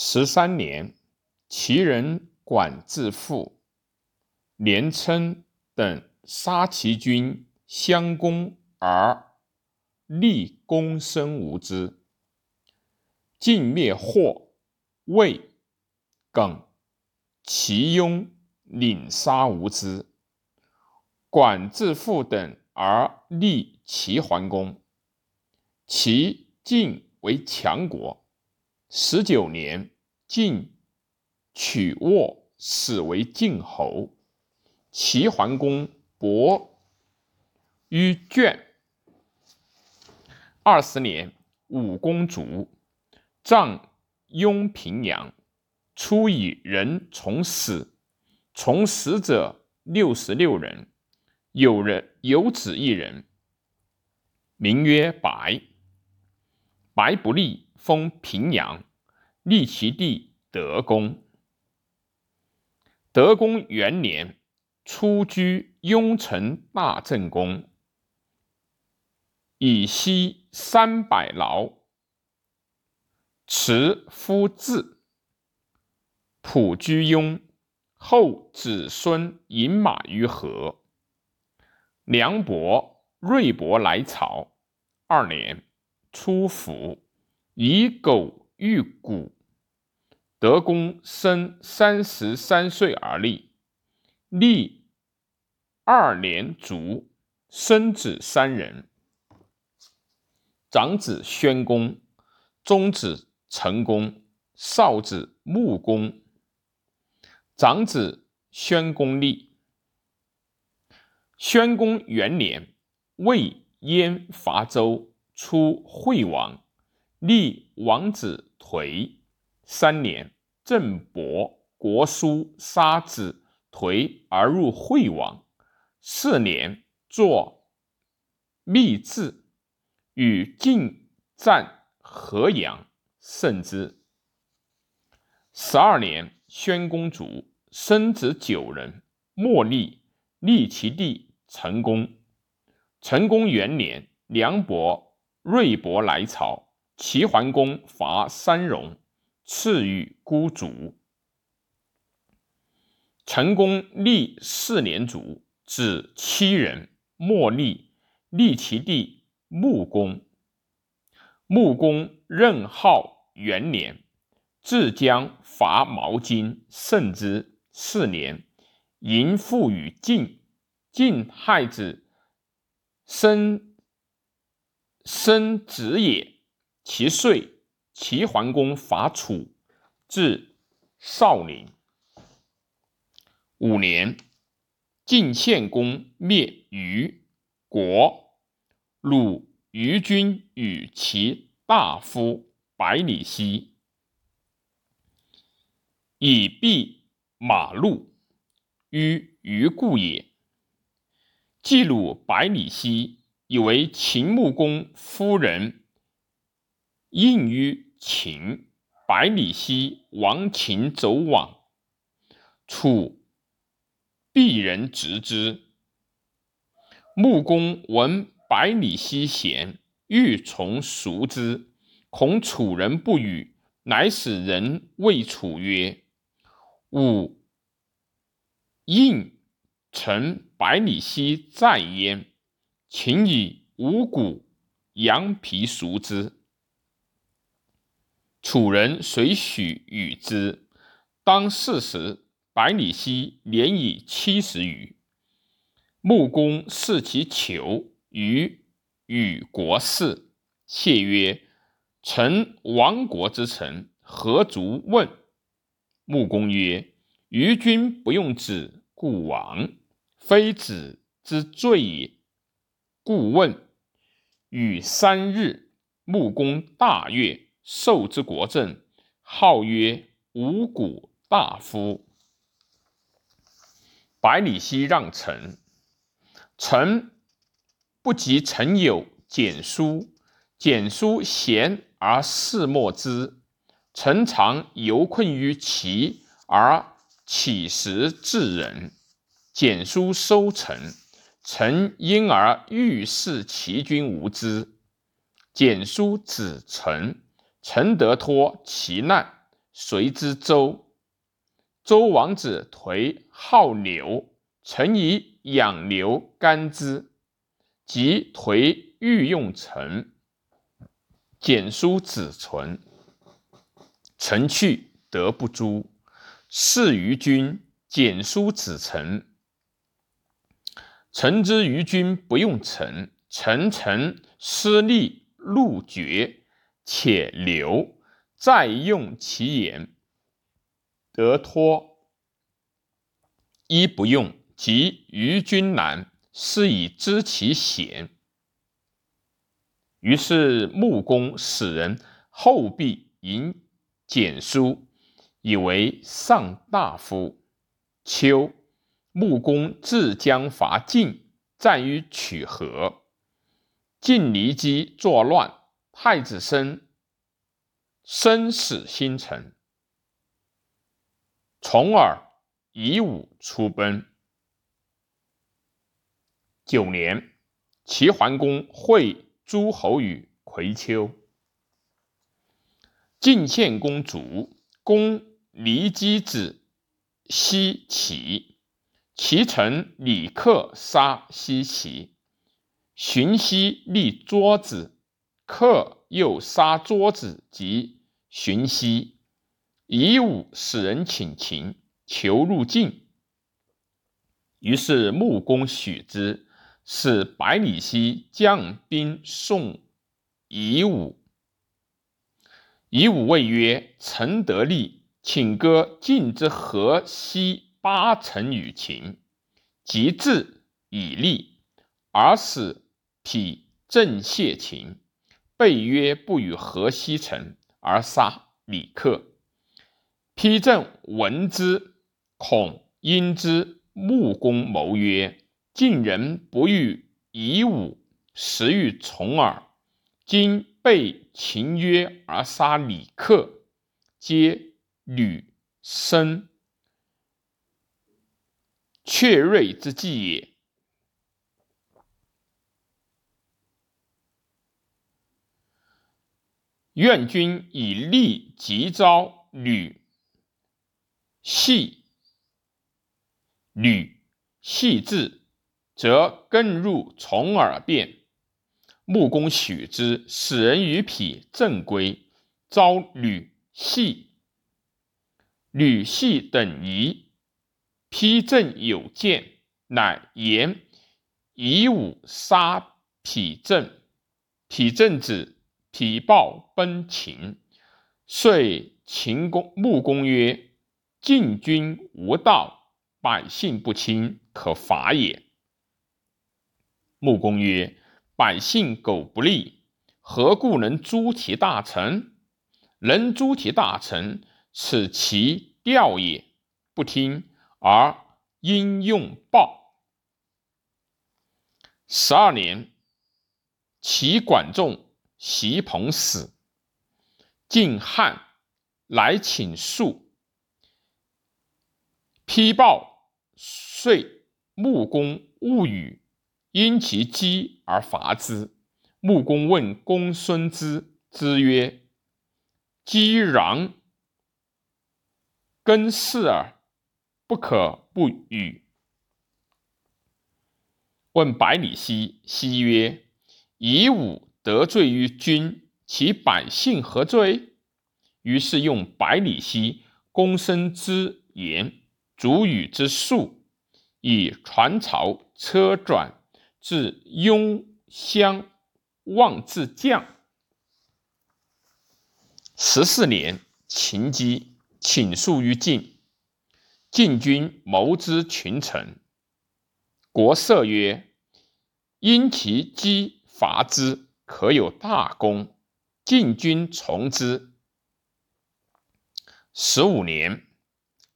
十三年，齐人管自负、连称等杀齐军相攻，而立功生无之。晋灭霍、魏、耿、齐雍，领杀无之。管自负等而立齐桓公。齐晋为强国。十九年，晋取沃，始为晋侯。齐桓公伯于卷。二十年，武公卒，葬雍平阳。初以人从死，从死者六十六人，有人有子一人，名曰白。白不立。封平阳，立其弟德公。德公元年，出居雍城大正宫，以息三百劳，持夫字，普居雍。后子孙饮马于河。梁伯、瑞伯来朝。二年，出府。以狗喻谷，德公生三十三岁而立，立二年卒，生子三人，长子宣公，中子成公，少子穆公。长子宣公立。宣公元年，魏燕伐周，出惠王。立王子颓三年，郑伯国叔杀子颓而入惠王。四年，作密志，与晋战河阳，胜之。十二年，宣公卒，生子九人，莫立，立其弟成公。成公元年，梁伯、瑞伯来朝。齐桓公伐三戎，赐予孤卒。成公立四年卒，子七人，莫立，立其弟穆公。穆公任号元年，自将伐毛巾，胜之。四年，迎父于晋，晋害子，生生子也。其岁，齐桓公伐楚，至少陵。五年，晋献公灭虞国，鲁虞君与其大夫百里奚，以避马路于虞故也。季鲁百里奚，以为秦穆公夫人。应于秦，百里奚亡秦走往，楚鄙人执之。穆公闻百里奚贤，欲从赎之，恐楚人不与，乃使人谓楚曰：“吾应臣百里奚在焉，请以五谷、羊皮赎之。”楚人谁许与之。当四时，百里奚年已七十余。穆公视其求于与国事，谢曰：“臣亡国之臣，何足问？”穆公曰：“于君不用子，故亡，非子之罪也，故问。”与三日，穆公大悦。受之国政，号曰五谷大夫。百里奚让臣，臣不及臣有简书，简书贤而事莫之。臣常犹困于齐，而乞食至人。简书收臣，臣因而欲视其君无知。简书子臣。臣得脱其难，随之周。周王子颓好牛，曾以养牛甘之，即颓欲用臣。简书子存，臣去德不诛，事于君。简书子臣，臣之于君不用臣，臣臣失利禄绝，且留再用其言，得脱。一不用，即于君难，是以知其险。于是穆公使人后必引简书，以为上大夫。秋，穆公自将伐晋，战于曲河。晋离姬作乱，太子申生死新臣。重耳以武出奔。九年，齐桓公会诸侯于葵丘。晋献公卒，公离姬子。西齐，齐臣李克杀西齐，荀息立桌子，客又杀桌子及荀息，以武使人请秦，求入晋。于是穆公许之，使百里奚将兵送夷吾。以吾谓曰：“臣得利。”请歌晋之河西八城与秦，即至以利，而使匹正谢秦，备曰不与河西城，而杀李克。丕正闻之，恐因之。穆公谋曰：晋人不欲以武，实欲从耳。今被秦约而杀李克，皆。吕生确锐之计也。愿君以利及招吕系吕系至，则更入从耳变。穆公许之，使人于匹正归，招吕系。吕系等疑，丕正有见，乃言以武杀丕正。丕正子丕豹奔秦，遂秦公穆公曰：“晋军无道，百姓不亲，可伐也。”穆公曰：“百姓苟不利，何故能诛其大臣？能诛其大臣。”此其调也，不听而应用暴。十二年，齐管仲、袭彭死，晋汉来请恕。批报遂穆公勿与，因其饥而伐之。穆公问公孙之，之曰：“姬壤。”根视耳，不可不与。问百里奚，奚曰：“以武得罪于君，其百姓何罪？”于是用百里奚、公孙之言、主语之术，以船朝车转，至雍襄，望至将。十四年，秦击。请诉于晋，晋军谋之群臣。国色曰：“因其击伐之，可有大功。”晋军从之。十五年，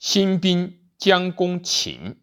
新兵将攻秦，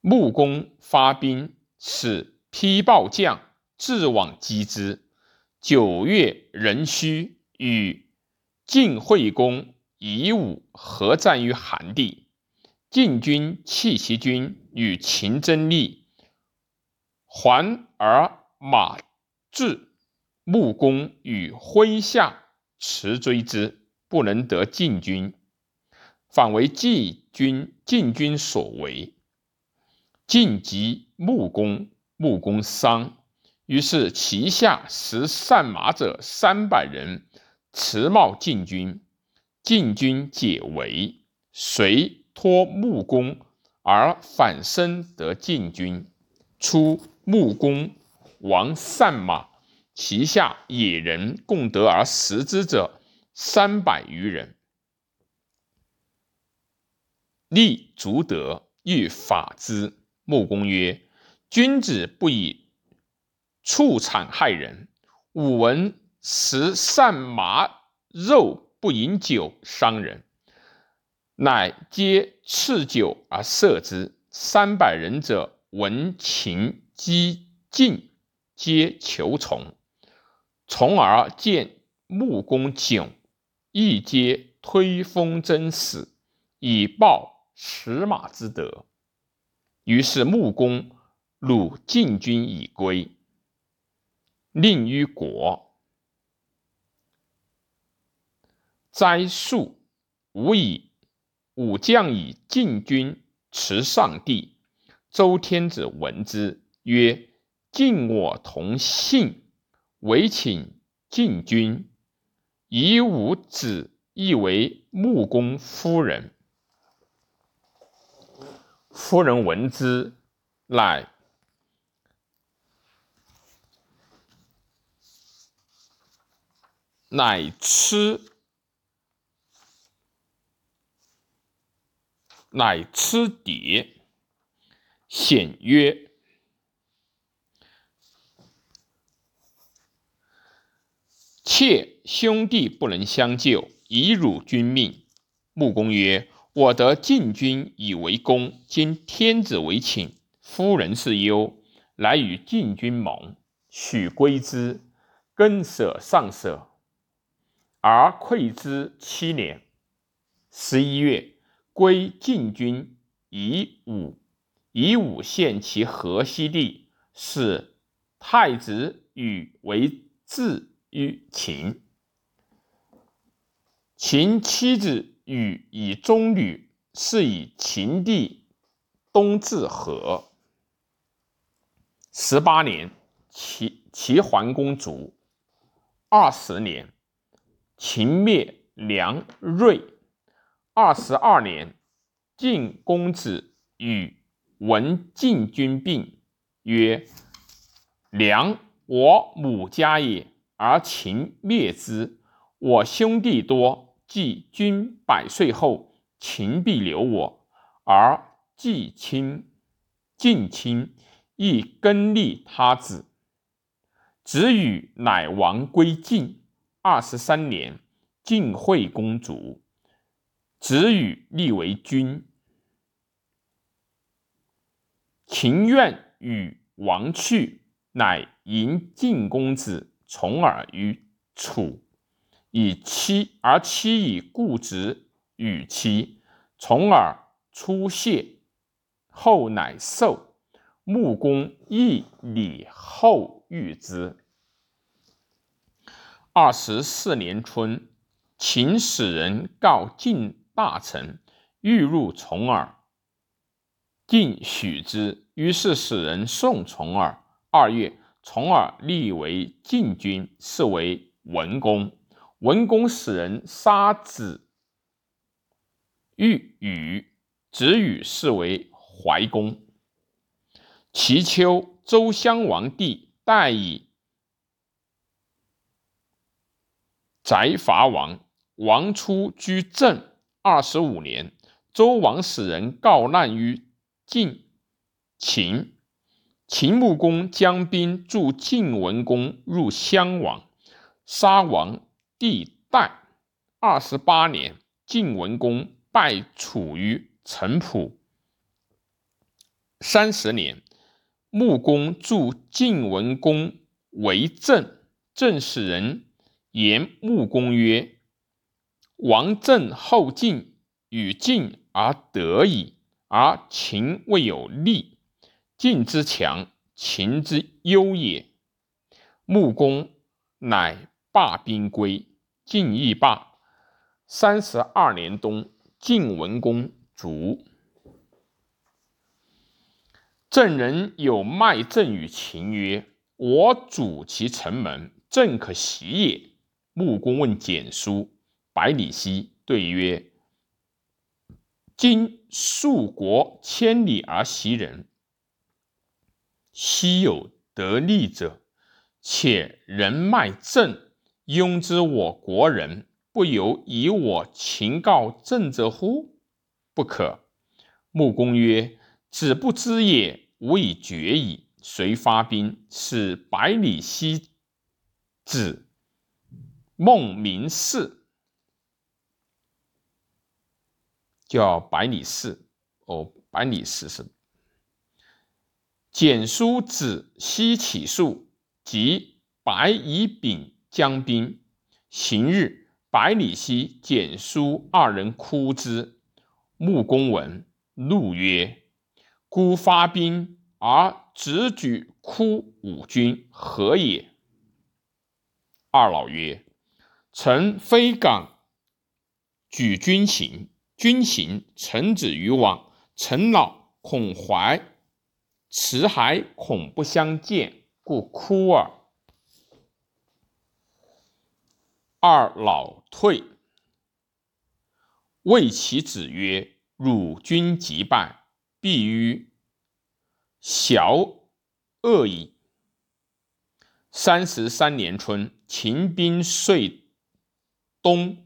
穆公发兵，使丕豹将自往击之。九月壬戌，与。晋惠公夷武合战于韩地，晋军弃其军与秦争利，还而马至。穆公与麾下驰追之，不能得晋军，反为晋军晋军所为。晋及穆公，穆公伤，于是旗下食善马者三百人，持冒进军。晋军解围，遂托穆公而反身得晋军。初，穆公王善马，旗下野人共得而食之者三百余人。立足德，欲法之。穆公曰：“君子不以畜产害人。吾闻食善麻肉，不饮酒，伤人。乃皆赐酒而射之。三百人者，闻禽击进，皆求从。从而见穆公窘，亦皆推封真死，以报食马之德。”于是穆公鲁晋军以归，令于国。灾数吾以武将以晋军持上帝。周天子闻之，曰：“晋我同姓，唯请晋军。”以吾子亦为穆公夫人。夫人闻之，乃乃吃，乃吃牒，显曰：“妾兄弟不能相救，以辱君命。”穆公曰。我得晋君以为公，今天子为请，夫人是忧，乃与晋君盟，许归之，更舍上舍，而馈之七年。十一月，归晋军以武，以武献其河西地，使太子与为质于秦。秦妻子。与以中女，是以秦地东至河。十八年，齐齐桓公卒。二十年，秦灭梁芮。二十二年，晋公子与闻晋军病，曰：“梁我母家也，而秦灭之，我兄弟多。”既君百岁后，秦必留我，而季亲、晋亲亦更立他子。子羽乃王归晋。二十三年，晋惠公卒，子羽立为君。秦愿与王去，乃迎晋公子重耳于楚。以妻而妻以故职与妻，从而出谢，后乃受。穆公亦礼后遇之。二十四年春，秦使人告晋大臣，欲入重耳。晋许之，于是使人送重耳。二月，从而立为晋君，是为文公。文公使人杀子欲与，子羽是为怀公。其秋，周襄王帝代以翟伐王，王初居正二十五年，周王使人告难于晋秦，秦穆公将兵助晋文公入襄王，杀王。帝代二十八年，晋文公败楚于城濮。三十年，穆公助晋文公为政，政使人言穆公曰：“王政后晋，与晋而得矣，而秦未有利。晋之强，秦之忧也。”穆公乃罢兵归。晋亦罢。三十二年冬，晋文公卒。郑人有卖郑与秦曰：“我主其城门，郑可袭也。”穆公问简书，百里奚对曰：“今数国千里而袭人，昔有得利者？且人卖郑，庸之我国人。”不由以我情告郑者乎？不可。穆公曰：“子不知也，吾以决矣。”遂发兵，使百里奚子孟明视，叫百里氏。哦，百里氏是简书子西起数，即白乙丙将兵，行日。百里奚、简书二人哭之。穆公闻，怒曰：“孤发兵而直举哭五军，何也？”二老曰：“臣非敢举军行，军行，臣子于往。臣老恐怀，辞还恐不相见，故哭耳。”二老退，谓其子曰：“汝君即败，必于小恶矣。”三十三年春，秦兵遂东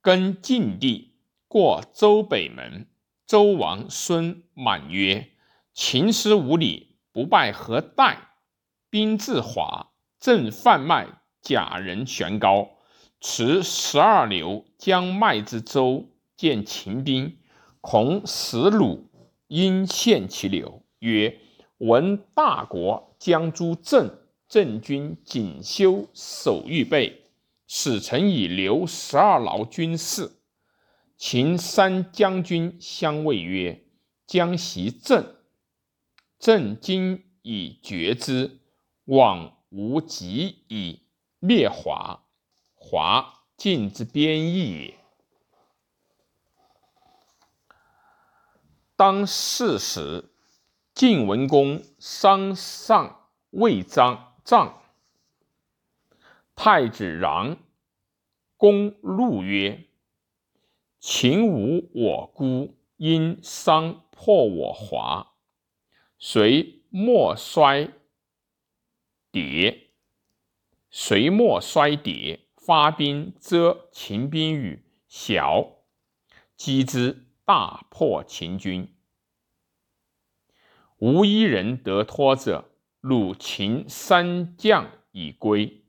更晋地，过周北门。周王孙满曰：“秦师无礼，不败何待？”兵自华，正贩卖假人悬高。持十二流将麦之舟，见秦兵，恐死虏，因献其流，曰：“闻大国将诛郑，郑军锦绣守预备，使臣以留十二劳军士。”秦三将军相谓曰：“将袭郑，郑今已决之，往无及以灭华。”华晋之边邑也。当世时，晋文公商上魏章帐，太子穰公怒曰：“秦无我孤，因商破我华，谁莫衰迭？谁莫衰迭？”发兵遮秦兵于小，击之，大破秦军，无一人得脱者。虏秦三将已归。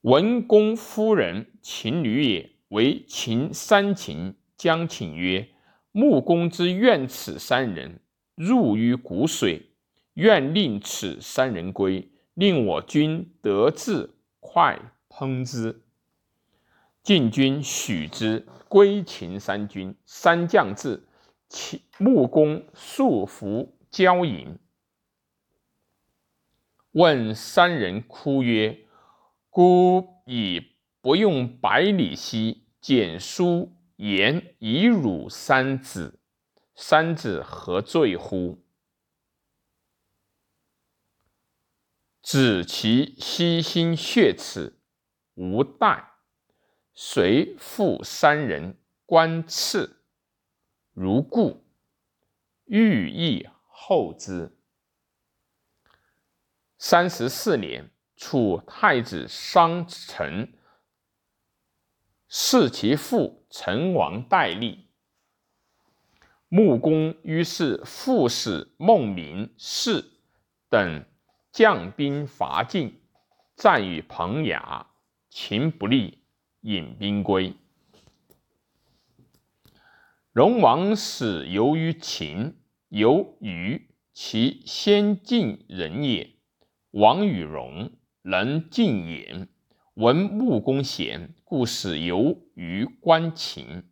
文公夫人秦女也，为秦三秦，将请曰：“穆公之愿此三人入于谷水，愿令此三人归，令我军得志。”快烹之，晋军许之，归秦三军。三将至，秦穆公束服交饮，问三人哭曰：“孤以不用百里奚、简书言以辱三子，三子何罪乎？”指其悉心血耻，无怠。随父三人观刺，如故，欲意后之。三十四年，楚太子商臣，弑其父成王代立。穆公于是复使孟明视等。将兵伐晋，战于彭衙，秦不利，引兵归。荣王使由于秦，由于，其先晋人也。王与荣，能进言，闻穆公贤，故使由于关秦。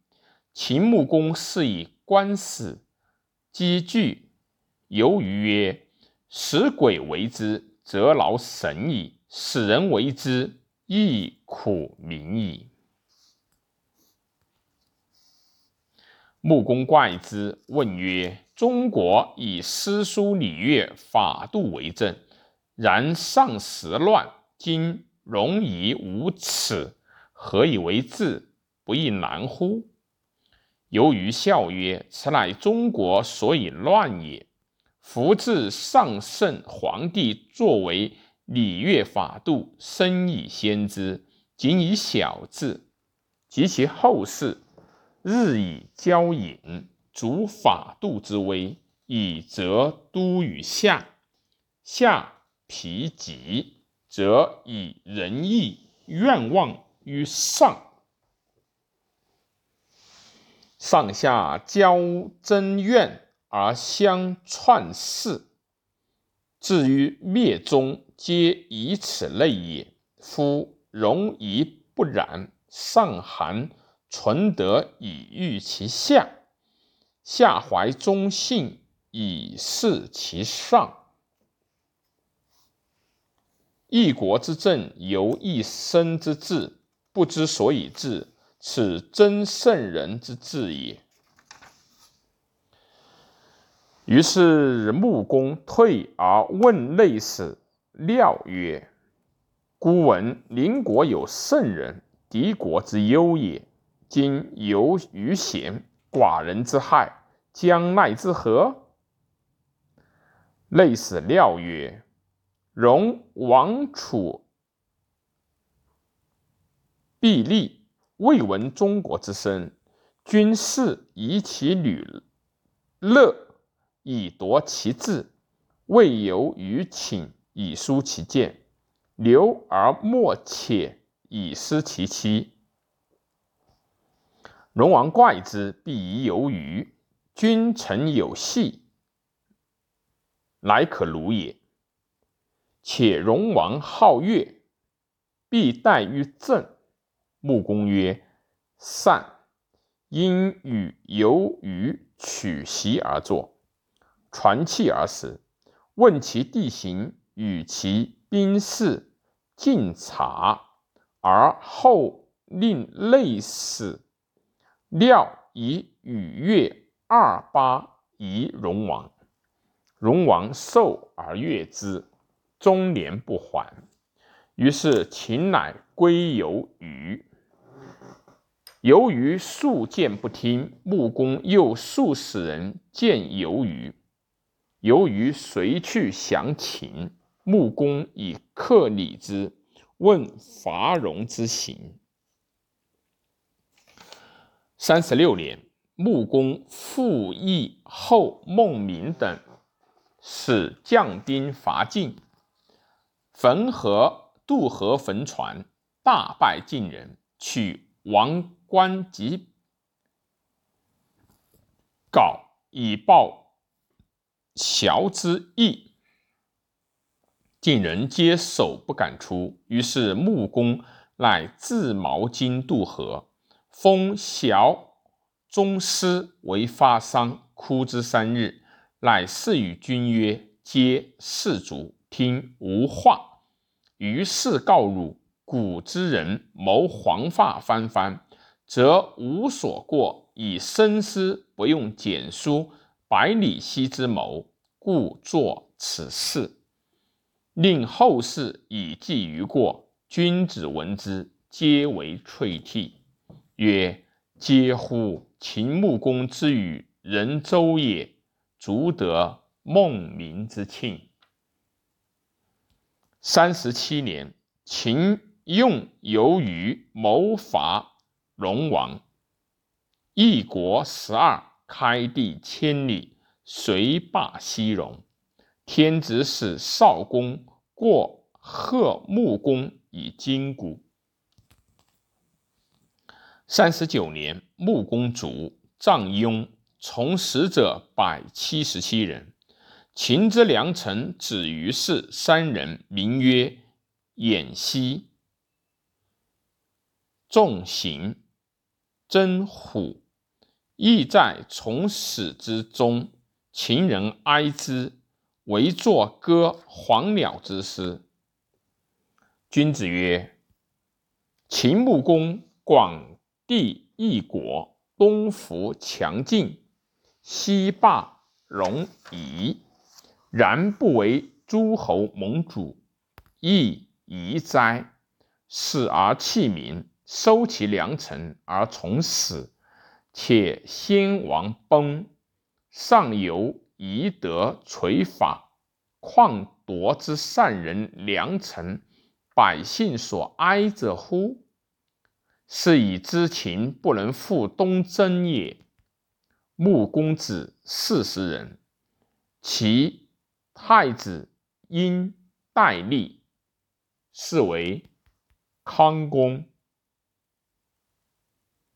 秦穆公是以官死，积聚。由于曰。使鬼为之，则劳神矣；使人为之，亦苦民矣。穆公怪之，问曰：“中国以诗书礼乐法度为政，然上时乱，今戎夷无耻，何以为治？不亦难乎？”由于笑曰：“此乃中国所以乱也。夫自上圣皇帝作为礼乐法度，深以先知，仅以小治，及其后世。”日以骄隐，主法度之威，以则都于下；下疲极，则以仁义愿望于上。上下交争怨而相篡弑，至于灭宗，皆以此类也。夫容夷不染，上寒。存德以御其下，下怀忠信以事其上。一国之政由一身之治，不知所以治，此真圣人之志也。于是穆公退而问内史廖曰：“孤闻邻国有圣人，敌国之忧也。”今由于贤寡人之害，将奈之何？类史廖曰：“容王楚必立，未闻中国之声。君士以其女乐，以夺其志，未由于请以疏其见，留而莫且以失其妻。”戎王怪之，必疑有余。君臣有隙，乃可虏也。且戎王好乐，必待于政。穆公曰：“善。”因与由余取席而坐，传器而食。问其地形，与其兵士，尽察，而后令类史。料以与月二八夷戎王，戎王受而悦之，终年不还。于是秦乃归游于。由于数见不听，穆公又数使人见由于。由于随去降秦，穆公以克礼之，问伐戎之行。三十六年，穆公复议后孟明等，使将兵伐晋，汾河渡河汾船，大败晋人，取王冠及稿以报崤之意。晋人皆守不敢出，于是穆公乃自毛巾渡河。封小宗师为发丧，哭之三日，乃示与君曰：“皆士卒，听无话。”于是告汝：“古之人谋黄发翻番，则无所过，以深思，不用简书百里奚之谋，故作此事，令后世以记于过。君子闻之，皆为悵惕。”曰：嗟乎！秦穆公之与人周也，足得孟明之庆。三十七年，秦用由于谋伐龙王，一国十二，开地千里，遂霸西戎。天子使少公过贺穆公以金鼓。三十九年，穆公卒，葬雍，从死者百七十七人。秦之良臣子于氏三人，名曰偃息、仲行、真虎，亦在从始之中。秦人哀之，为作歌黄鸟之诗。君子曰：“秦穆公广地一国，东服强晋，西霸戎夷，然不为诸侯盟主，亦宜哉？死而弃民，收其良臣而从死，且先王崩，上游夷德垂法，况夺之善人良臣，百姓所哀者乎？是以知秦不能复东征也。穆公子四十人，其太子因代立，是为康公。